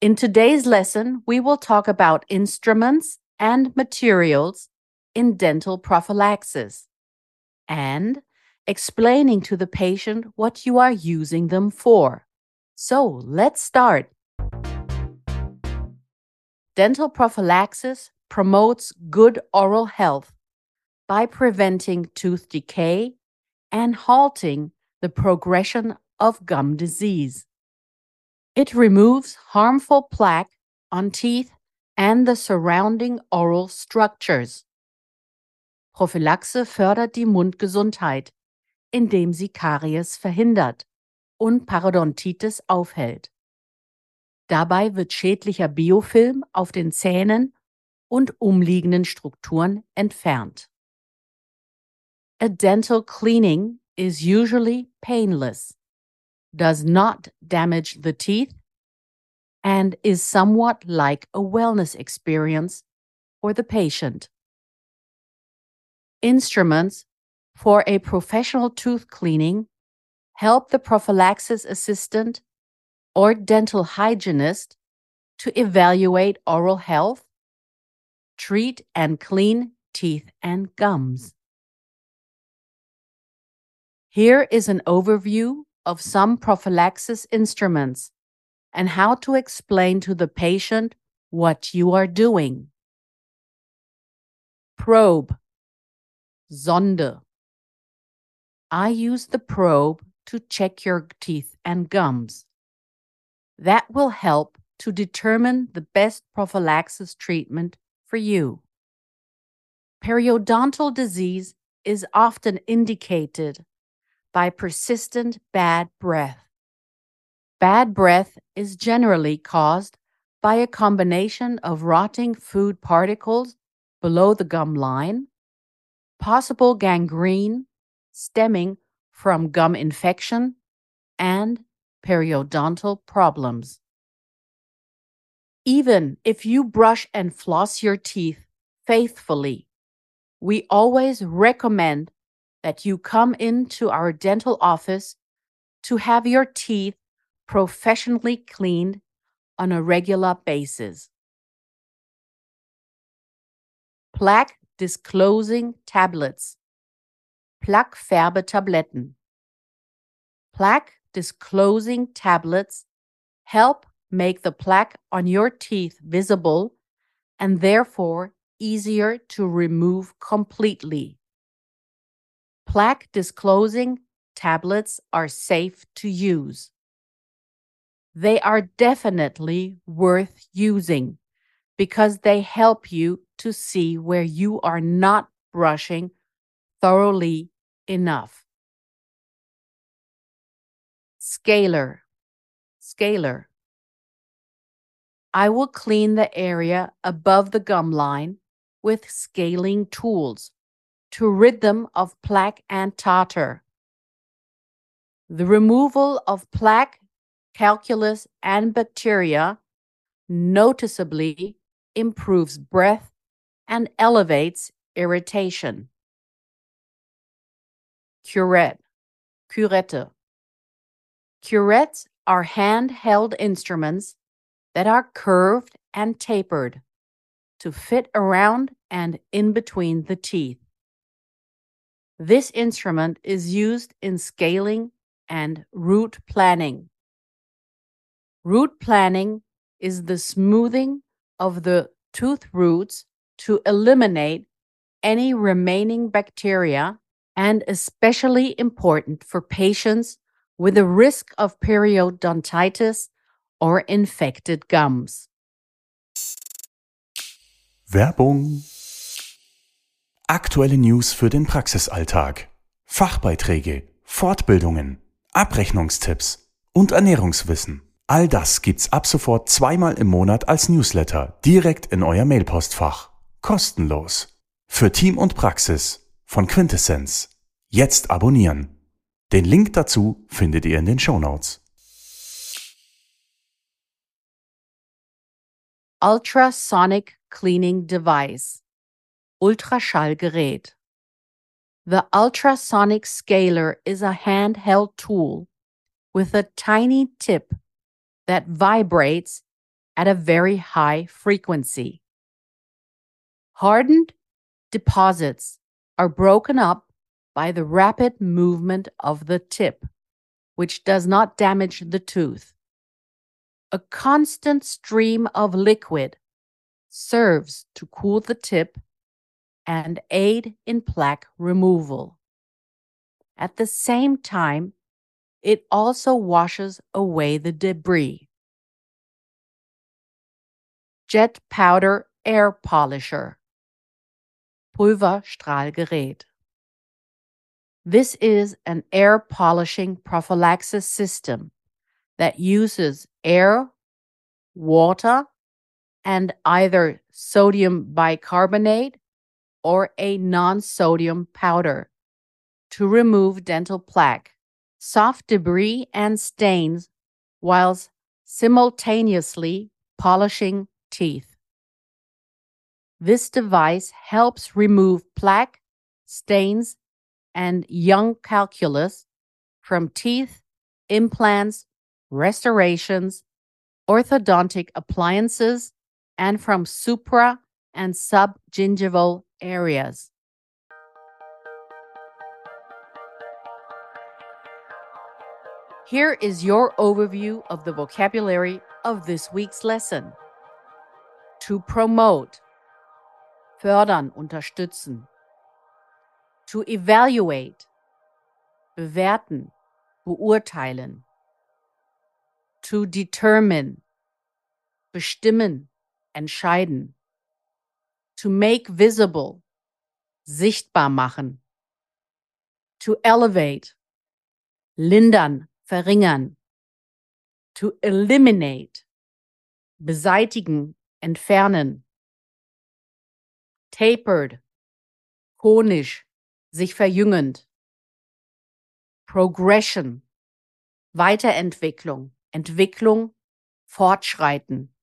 In today's lesson, we will talk about instruments and materials in dental prophylaxis and explaining to the patient what you are using them for. So let's start. Dental prophylaxis promotes good oral health by preventing tooth decay and halting the progression of gum disease. It removes harmful plaque on teeth and the surrounding oral structures. Prophylaxe fördert die Mundgesundheit, indem sie Karies verhindert und Parodontitis aufhält. Dabei wird schädlicher Biofilm auf den Zähnen und umliegenden Strukturen entfernt. A dental cleaning is usually painless, does not damage the teeth, and is somewhat like a wellness experience for the patient. Instruments for a professional tooth cleaning help the prophylaxis assistant or dental hygienist to evaluate oral health, treat and clean teeth and gums. Here is an overview of some prophylaxis instruments and how to explain to the patient what you are doing. Probe, Sonde. I use the probe to check your teeth and gums. That will help to determine the best prophylaxis treatment for you. Periodontal disease is often indicated by persistent bad breath. Bad breath is generally caused by a combination of rotting food particles below the gum line, possible gangrene stemming from gum infection, and periodontal problems. Even if you brush and floss your teeth faithfully, we always recommend that you come into our dental office to have your teeth professionally cleaned on a regular basis. Plaque disclosing tablets. Plaquefärbetabletten. Plaque disclosing tablets help make the plaque on your teeth visible and therefore easier to remove completely. Plaque disclosing tablets are safe to use. They are definitely worth using because they help you to see where you are not brushing thoroughly enough. Scaler. Scaler. I will clean the area above the gum line with scaling tools to rid them of plaque and tartar. The removal of plaque, calculus, and bacteria noticeably improves breath and elevates irritation. Curette, curette. Curettes are handheld instruments that are curved and tapered to fit around and in between the teeth. This instrument is used in scaling and root planning. Root planning is the smoothing of the tooth roots to eliminate any remaining bacteria and especially important for patients with a risk of periodontitis or infected gums. Werbung. Aktuelle News für den Praxisalltag. Fachbeiträge, Fortbildungen, Abrechnungstipps und Ernährungswissen. All das gibt's ab sofort zweimal im Monat als Newsletter direkt in euer Mailpostfach. Kostenlos. Für Team und Praxis von Quintessenz. Jetzt abonnieren. Den Link dazu findet ihr in den Show Notes. Ultrasonic Cleaning Device. Ultraschallgerät. The ultrasonic scaler is a handheld tool with a tiny tip that vibrates at a very high frequency. Hardened deposits are broken up by the rapid movement of the tip, which does not damage the tooth. A constant stream of liquid serves to cool the tip and aid in plaque removal. At the same time, it also washes away the debris. Jet Powder Air Polisher Pulverstrahlgerät This is an air polishing prophylaxis system that uses air, water, and either sodium bicarbonate or a non sodium powder to remove dental plaque, soft debris, and stains whilst simultaneously polishing teeth. This device helps remove plaque, stains, and young calculus from teeth, implants, restorations, orthodontic appliances, and from supra and subgingival areas. Here is your overview of the vocabulary of this week's lesson. To promote, fördern, unterstützen. To evaluate, bewerten, beurteilen. To determine, bestimmen, entscheiden. To make visible, sichtbar machen. To elevate, lindern, verringern. To eliminate, beseitigen, entfernen. Tapered, konisch, sich verjüngend. Progression, Weiterentwicklung, Entwicklung, Fortschreiten.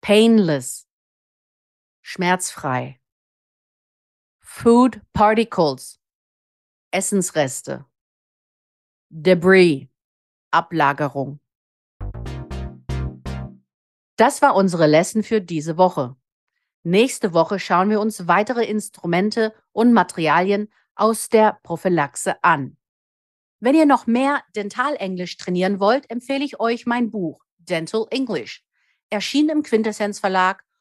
Painless, schmerzfrei. Food Particles, Essensreste. Debris, Ablagerung. Das war unsere Lesson für diese Woche. Nächste Woche schauen wir uns weitere Instrumente und Materialien aus der Prophylaxe an. Wenn ihr noch mehr Dentalenglisch trainieren wollt, empfehle ich euch mein Buch Dental English, erschienen im Quintessenz Verlag